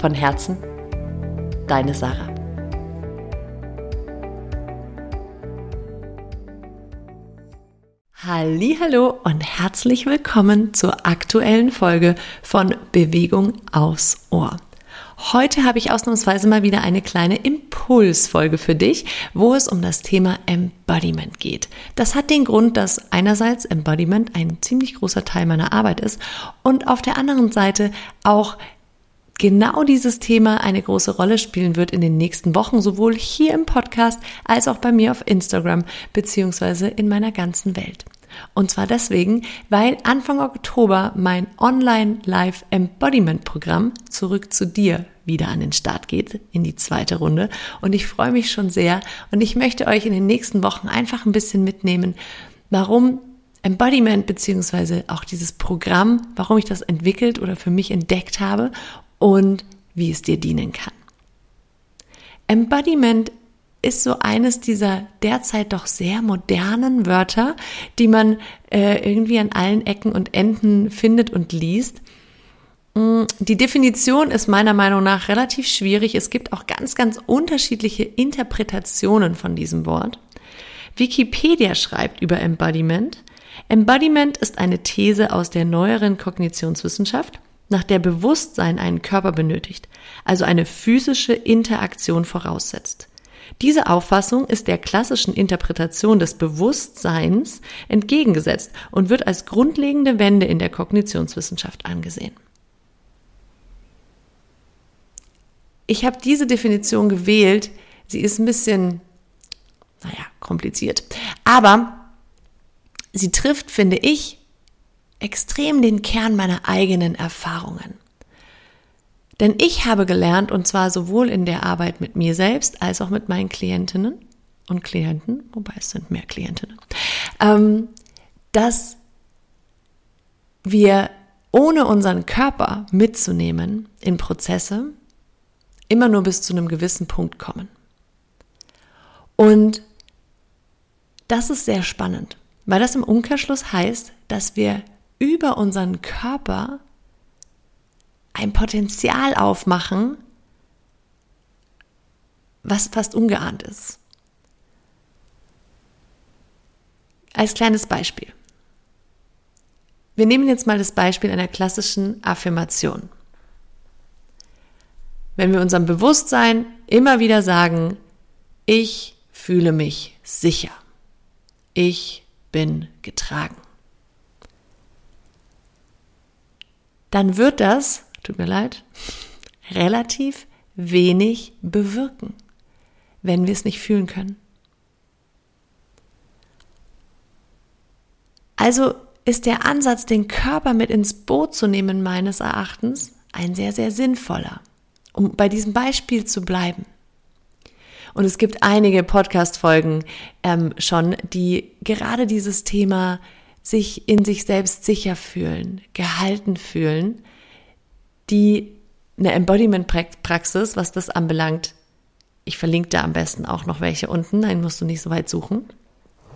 Von Herzen, deine Sarah. Hallo und herzlich willkommen zur aktuellen Folge von Bewegung aus Ohr. Heute habe ich ausnahmsweise mal wieder eine kleine Impulsfolge für dich, wo es um das Thema Embodiment geht. Das hat den Grund, dass einerseits Embodiment ein ziemlich großer Teil meiner Arbeit ist und auf der anderen Seite auch genau dieses Thema eine große Rolle spielen wird in den nächsten Wochen, sowohl hier im Podcast als auch bei mir auf Instagram beziehungsweise in meiner ganzen Welt. Und zwar deswegen, weil Anfang Oktober mein Online Live Embodiment Programm zurück zu dir wieder an den Start geht, in die zweite Runde. Und ich freue mich schon sehr und ich möchte euch in den nächsten Wochen einfach ein bisschen mitnehmen, warum Embodiment beziehungsweise auch dieses Programm, warum ich das entwickelt oder für mich entdeckt habe und wie es dir dienen kann. Embodiment ist so eines dieser derzeit doch sehr modernen Wörter, die man äh, irgendwie an allen Ecken und Enden findet und liest. Mm, die Definition ist meiner Meinung nach relativ schwierig. Es gibt auch ganz, ganz unterschiedliche Interpretationen von diesem Wort. Wikipedia schreibt über Embodiment. Embodiment ist eine These aus der neueren Kognitionswissenschaft, nach der Bewusstsein einen Körper benötigt, also eine physische Interaktion voraussetzt. Diese Auffassung ist der klassischen Interpretation des Bewusstseins entgegengesetzt und wird als grundlegende Wende in der Kognitionswissenschaft angesehen. Ich habe diese Definition gewählt. Sie ist ein bisschen, naja, kompliziert. Aber sie trifft, finde ich, extrem den Kern meiner eigenen Erfahrungen. Denn ich habe gelernt, und zwar sowohl in der Arbeit mit mir selbst als auch mit meinen Klientinnen und Klienten, wobei es sind mehr Klientinnen, ähm, dass wir ohne unseren Körper mitzunehmen in Prozesse immer nur bis zu einem gewissen Punkt kommen. Und das ist sehr spannend, weil das im Umkehrschluss heißt, dass wir über unseren Körper ein Potenzial aufmachen, was fast ungeahnt ist. Als kleines Beispiel. Wir nehmen jetzt mal das Beispiel einer klassischen Affirmation. Wenn wir unserem Bewusstsein immer wieder sagen, ich fühle mich sicher, ich bin getragen, dann wird das tut mir leid, relativ wenig bewirken, wenn wir es nicht fühlen können. Also ist der Ansatz, den Körper mit ins Boot zu nehmen, meines Erachtens, ein sehr, sehr sinnvoller, um bei diesem Beispiel zu bleiben. Und es gibt einige Podcast-Folgen ähm, schon, die gerade dieses Thema sich in sich selbst sicher fühlen, gehalten fühlen, die eine Embodiment-Praxis, was das anbelangt. Ich verlinke da am besten auch noch welche unten, dann musst du nicht so weit suchen,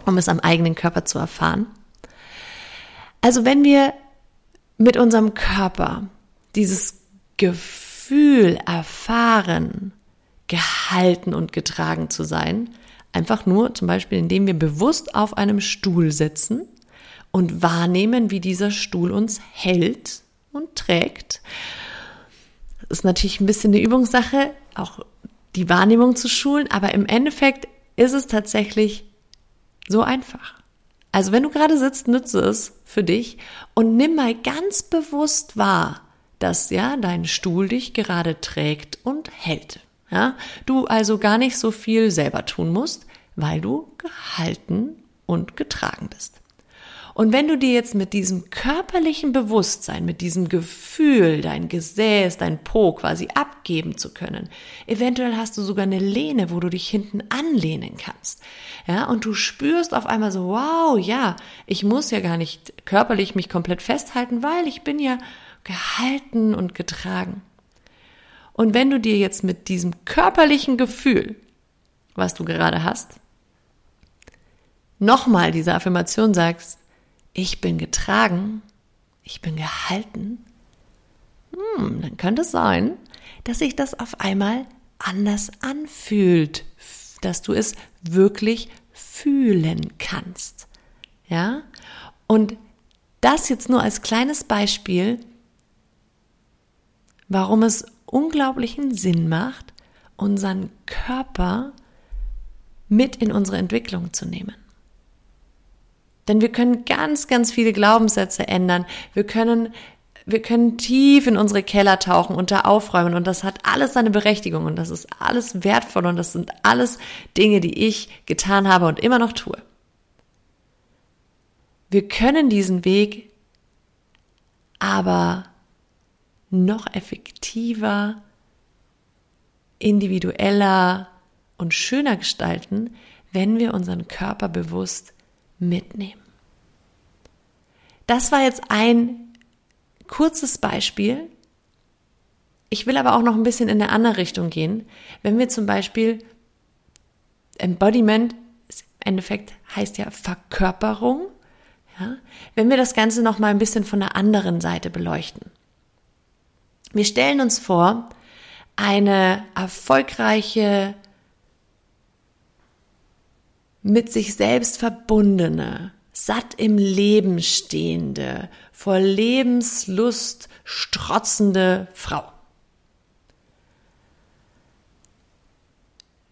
um es am eigenen Körper zu erfahren. Also wenn wir mit unserem Körper dieses Gefühl erfahren, gehalten und getragen zu sein, einfach nur zum Beispiel, indem wir bewusst auf einem Stuhl sitzen und wahrnehmen, wie dieser Stuhl uns hält und trägt ist natürlich ein bisschen eine Übungssache, auch die Wahrnehmung zu schulen, aber im Endeffekt ist es tatsächlich so einfach. Also wenn du gerade sitzt, nütze es für dich und nimm mal ganz bewusst wahr, dass ja dein Stuhl dich gerade trägt und hält. Ja, du also gar nicht so viel selber tun musst, weil du gehalten und getragen bist. Und wenn du dir jetzt mit diesem körperlichen Bewusstsein, mit diesem Gefühl, dein Gesäß, dein Po quasi abgeben zu können, eventuell hast du sogar eine Lehne, wo du dich hinten anlehnen kannst. Ja, und du spürst auf einmal so, wow, ja, ich muss ja gar nicht körperlich mich komplett festhalten, weil ich bin ja gehalten und getragen. Und wenn du dir jetzt mit diesem körperlichen Gefühl, was du gerade hast, nochmal diese Affirmation sagst, ich bin getragen, ich bin gehalten, hm, dann könnte es sein, dass sich das auf einmal anders anfühlt, dass du es wirklich fühlen kannst. Ja? Und das jetzt nur als kleines Beispiel, warum es unglaublichen Sinn macht, unseren Körper mit in unsere Entwicklung zu nehmen. Denn wir können ganz, ganz viele Glaubenssätze ändern. Wir können, wir können tief in unsere Keller tauchen und da aufräumen und das hat alles seine Berechtigung und das ist alles wertvoll und das sind alles Dinge, die ich getan habe und immer noch tue. Wir können diesen Weg aber noch effektiver, individueller und schöner gestalten, wenn wir unseren Körper bewusst mitnehmen. Das war jetzt ein kurzes Beispiel. Ich will aber auch noch ein bisschen in eine andere Richtung gehen. Wenn wir zum Beispiel Embodiment, im Endeffekt heißt ja Verkörperung, ja, wenn wir das Ganze noch mal ein bisschen von der anderen Seite beleuchten. Wir stellen uns vor, eine erfolgreiche, mit sich selbst verbundene, satt im Leben stehende, vor Lebenslust strotzende Frau.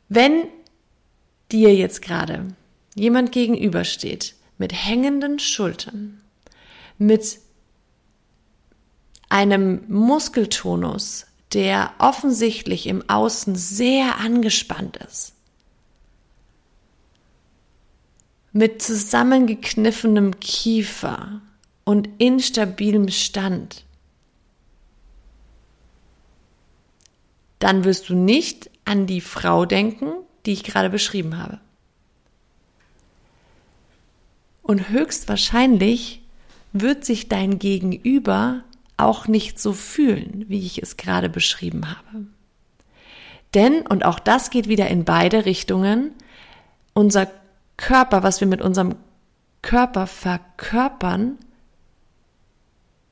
Wenn dir jetzt gerade jemand gegenübersteht mit hängenden Schultern, mit einem Muskeltonus, der offensichtlich im Außen sehr angespannt ist, mit zusammengekniffenem Kiefer und instabilem Stand, dann wirst du nicht an die Frau denken, die ich gerade beschrieben habe. Und höchstwahrscheinlich wird sich dein Gegenüber auch nicht so fühlen, wie ich es gerade beschrieben habe. Denn, und auch das geht wieder in beide Richtungen, unser Körper, was wir mit unserem Körper verkörpern,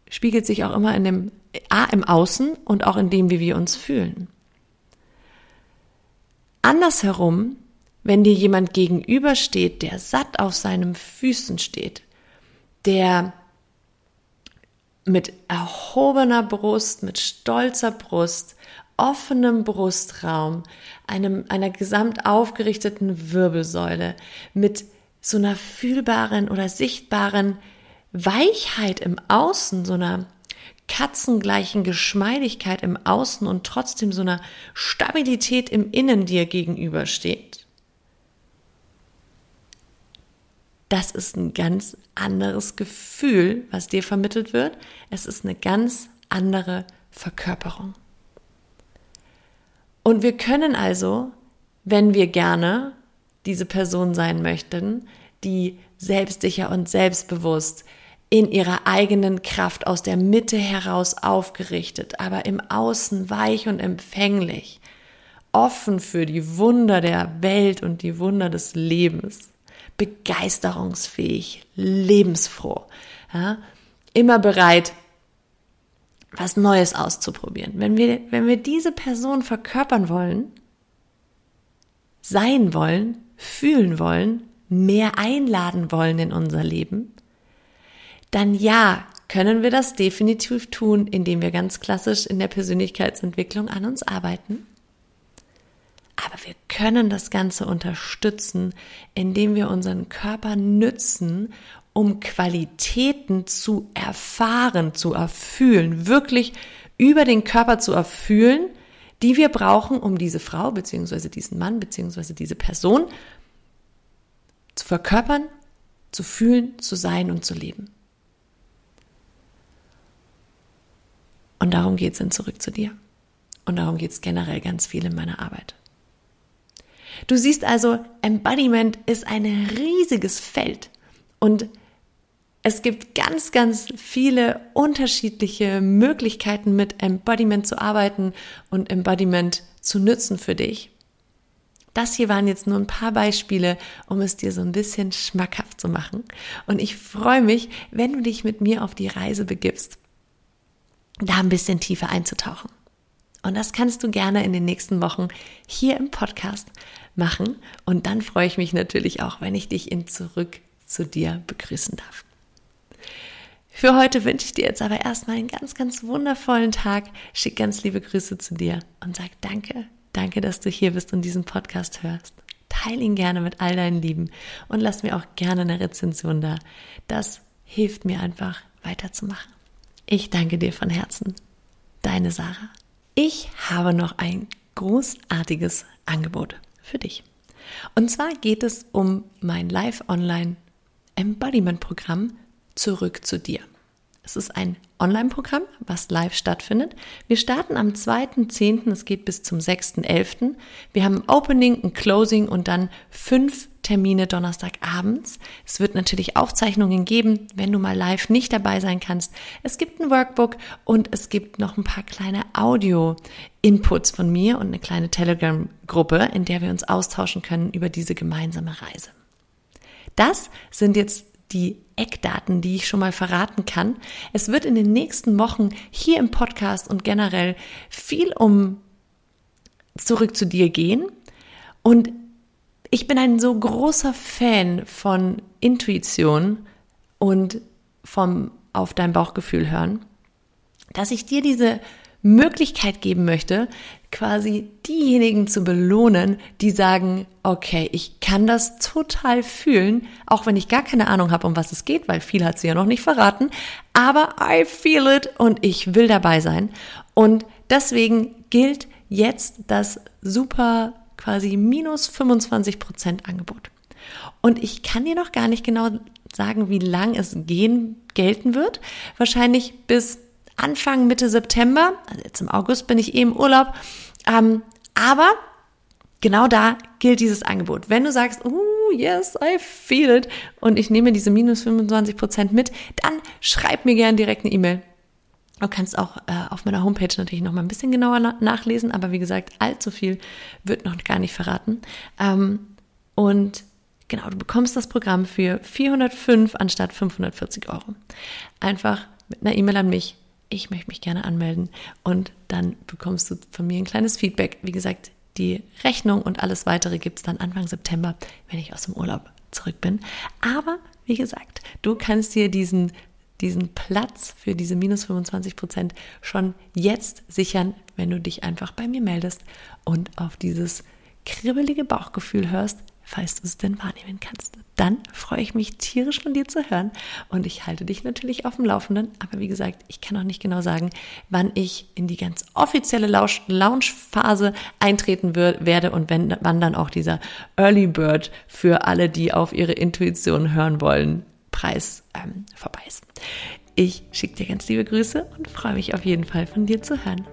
spiegelt sich auch immer in dem A im Außen und auch in dem, wie wir uns fühlen. Andersherum, wenn dir jemand gegenübersteht, der satt auf seinen Füßen steht, der mit erhobener Brust, mit stolzer Brust, offenem Brustraum, einem, einer gesamt aufgerichteten Wirbelsäule, mit so einer fühlbaren oder sichtbaren Weichheit im Außen, so einer katzengleichen Geschmeidigkeit im Außen und trotzdem so einer Stabilität im Innen dir gegenübersteht. Das ist ein ganz anderes Gefühl, was dir vermittelt wird. Es ist eine ganz andere Verkörperung. Und wir können also, wenn wir gerne diese Person sein möchten, die selbstsicher und selbstbewusst in ihrer eigenen Kraft aus der Mitte heraus aufgerichtet, aber im Außen weich und empfänglich, offen für die Wunder der Welt und die Wunder des Lebens, begeisterungsfähig, lebensfroh, ja, immer bereit, was Neues auszuprobieren. Wenn wir, wenn wir diese Person verkörpern wollen, sein wollen, fühlen wollen, mehr einladen wollen in unser Leben, dann ja, können wir das definitiv tun, indem wir ganz klassisch in der Persönlichkeitsentwicklung an uns arbeiten. Aber wir können das Ganze unterstützen, indem wir unseren Körper nützen, um Qualitäten zu erfahren, zu erfühlen, wirklich über den Körper zu erfühlen, die wir brauchen, um diese Frau beziehungsweise diesen Mann beziehungsweise diese Person zu verkörpern zu fühlen, zu sein und zu leben. Und darum geht es in Zurück zu dir. Und darum geht es generell ganz viel in meiner Arbeit. Du siehst also, Embodiment ist ein riesiges Feld und es gibt ganz, ganz viele unterschiedliche Möglichkeiten mit Embodiment zu arbeiten und Embodiment zu nützen für dich. Das hier waren jetzt nur ein paar Beispiele, um es dir so ein bisschen schmackhaft zu machen. Und ich freue mich, wenn du dich mit mir auf die Reise begibst, da ein bisschen tiefer einzutauchen. Und das kannst du gerne in den nächsten Wochen hier im Podcast machen. Und dann freue ich mich natürlich auch, wenn ich dich in Zurück zu dir begrüßen darf. Für heute wünsche ich dir jetzt aber erstmal einen ganz, ganz wundervollen Tag. Schick ganz liebe Grüße zu dir und sag danke, danke, dass du hier bist und diesen Podcast hörst. Teil ihn gerne mit all deinen Lieben und lass mir auch gerne eine Rezension da. Das hilft mir einfach weiterzumachen. Ich danke dir von Herzen. Deine Sarah. Ich habe noch ein großartiges Angebot für dich. Und zwar geht es um mein Live-Online Embodiment-Programm Zurück zu dir. Es ist ein Online-Programm, was live stattfindet. Wir starten am 2.10., es geht bis zum 6.11. Wir haben ein Opening, ein Closing und dann fünf Termine Donnerstagabends. Es wird natürlich Aufzeichnungen geben, wenn du mal live nicht dabei sein kannst. Es gibt ein Workbook und es gibt noch ein paar kleine Audio-Inputs von mir und eine kleine Telegram-Gruppe, in der wir uns austauschen können über diese gemeinsame Reise. Das sind jetzt die Eckdaten, die ich schon mal verraten kann. Es wird in den nächsten Wochen hier im Podcast und generell viel um zurück zu dir gehen. Und ich bin ein so großer Fan von Intuition und vom auf dein Bauchgefühl hören, dass ich dir diese Möglichkeit geben möchte, quasi diejenigen zu belohnen, die sagen, okay, ich kann das total fühlen, auch wenn ich gar keine Ahnung habe, um was es geht, weil viel hat sie ja noch nicht verraten, aber I feel it und ich will dabei sein. Und deswegen gilt jetzt das super quasi minus 25 Prozent Angebot. Und ich kann dir noch gar nicht genau sagen, wie lang es gehen, gelten wird. Wahrscheinlich bis Anfang, Mitte September. Also jetzt im August bin ich eh Urlaub. Ähm, aber genau da gilt dieses Angebot. Wenn du sagst, oh yes, I feel it und ich nehme diese minus 25 Prozent mit, dann schreib mir gerne direkt eine E-Mail Du kannst auch äh, auf meiner Homepage natürlich noch mal ein bisschen genauer na nachlesen, aber wie gesagt, allzu viel wird noch gar nicht verraten. Ähm, und genau, du bekommst das Programm für 405 anstatt 540 Euro. Einfach mit einer E-Mail an mich. Ich möchte mich gerne anmelden und dann bekommst du von mir ein kleines Feedback. Wie gesagt, die Rechnung und alles weitere gibt es dann Anfang September, wenn ich aus dem Urlaub zurück bin. Aber wie gesagt, du kannst dir diesen diesen Platz für diese minus 25 Prozent schon jetzt sichern, wenn du dich einfach bei mir meldest und auf dieses kribbelige Bauchgefühl hörst, falls du es denn wahrnehmen kannst. Dann freue ich mich tierisch von dir zu hören und ich halte dich natürlich auf dem Laufenden. Aber wie gesagt, ich kann auch nicht genau sagen, wann ich in die ganz offizielle Launch-Phase eintreten werde und wenn, wann dann auch dieser Early Bird für alle, die auf ihre Intuition hören wollen, Preis ähm, vorbei ist. Ich schicke dir ganz liebe Grüße und freue mich auf jeden Fall von dir zu hören.